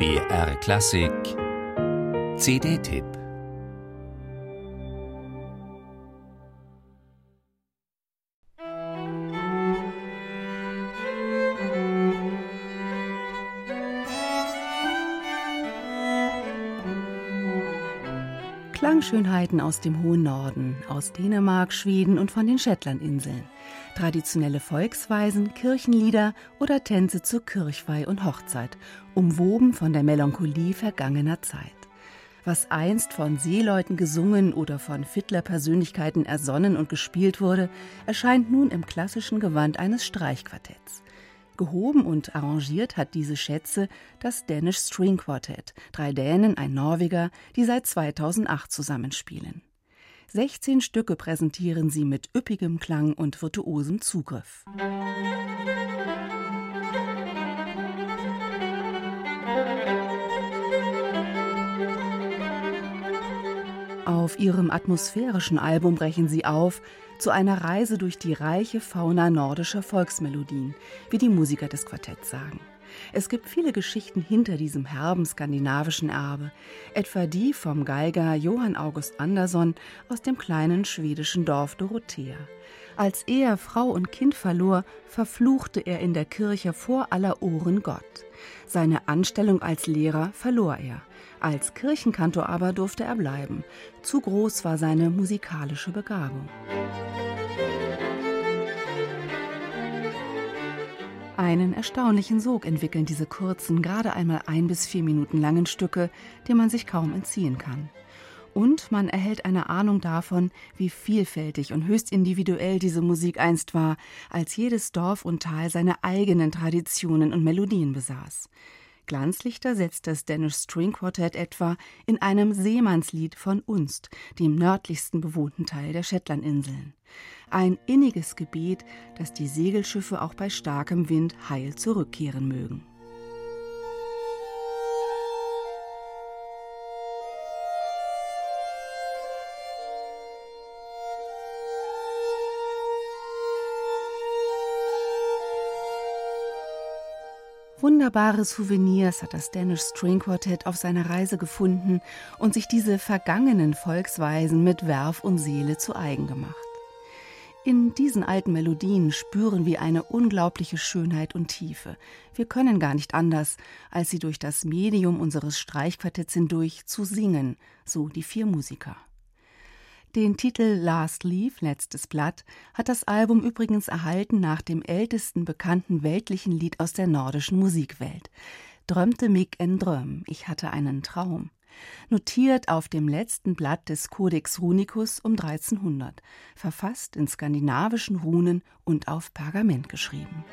BR Klassik. CD-Tipp Klangschönheiten aus dem hohen Norden, aus Dänemark, Schweden und von den Shetlandinseln. Traditionelle Volksweisen, Kirchenlieder oder Tänze zur Kirchweih und Hochzeit, umwoben von der Melancholie vergangener Zeit. Was einst von Seeleuten gesungen oder von Fiddler-Persönlichkeiten ersonnen und gespielt wurde, erscheint nun im klassischen Gewand eines Streichquartetts. Gehoben und arrangiert hat diese Schätze das Danish String Quartet, drei Dänen, ein Norweger, die seit 2008 zusammenspielen. 16 Stücke präsentieren sie mit üppigem Klang und virtuosem Zugriff. Auf ihrem atmosphärischen Album brechen sie auf zu einer Reise durch die reiche Fauna nordischer Volksmelodien, wie die Musiker des Quartetts sagen. Es gibt viele Geschichten hinter diesem herben skandinavischen Erbe, etwa die vom Geiger Johann August Andersson aus dem kleinen schwedischen Dorf Dorothea. Als er Frau und Kind verlor, verfluchte er in der Kirche vor aller Ohren Gott. Seine Anstellung als Lehrer verlor er. Als Kirchenkantor aber durfte er bleiben. Zu groß war seine musikalische Begabung. Einen erstaunlichen Sog entwickeln diese kurzen, gerade einmal ein bis vier Minuten langen Stücke, dem man sich kaum entziehen kann. Und man erhält eine Ahnung davon, wie vielfältig und höchst individuell diese Musik einst war, als jedes Dorf und Tal seine eigenen Traditionen und Melodien besaß. Glanzlichter setzt das Danish String Quartet etwa in einem Seemannslied von Unst, dem nördlichsten bewohnten Teil der Shetlandinseln. Ein inniges Gebet, dass die Segelschiffe auch bei starkem Wind heil zurückkehren mögen. Wunderbare Souvenirs hat das Danish String Quartet auf seiner Reise gefunden und sich diese vergangenen Volksweisen mit Werf und Seele zu eigen gemacht. In diesen alten Melodien spüren wir eine unglaubliche Schönheit und Tiefe. Wir können gar nicht anders, als sie durch das Medium unseres Streichquartetts hindurch zu singen, so die vier Musiker. Den Titel Last Leaf, letztes Blatt, hat das Album übrigens erhalten nach dem ältesten bekannten weltlichen Lied aus der nordischen Musikwelt. Drömte mich en Dröm, ich hatte einen Traum. Notiert auf dem letzten Blatt des Codex Runicus um 1300, verfasst in skandinavischen Runen und auf Pergament geschrieben.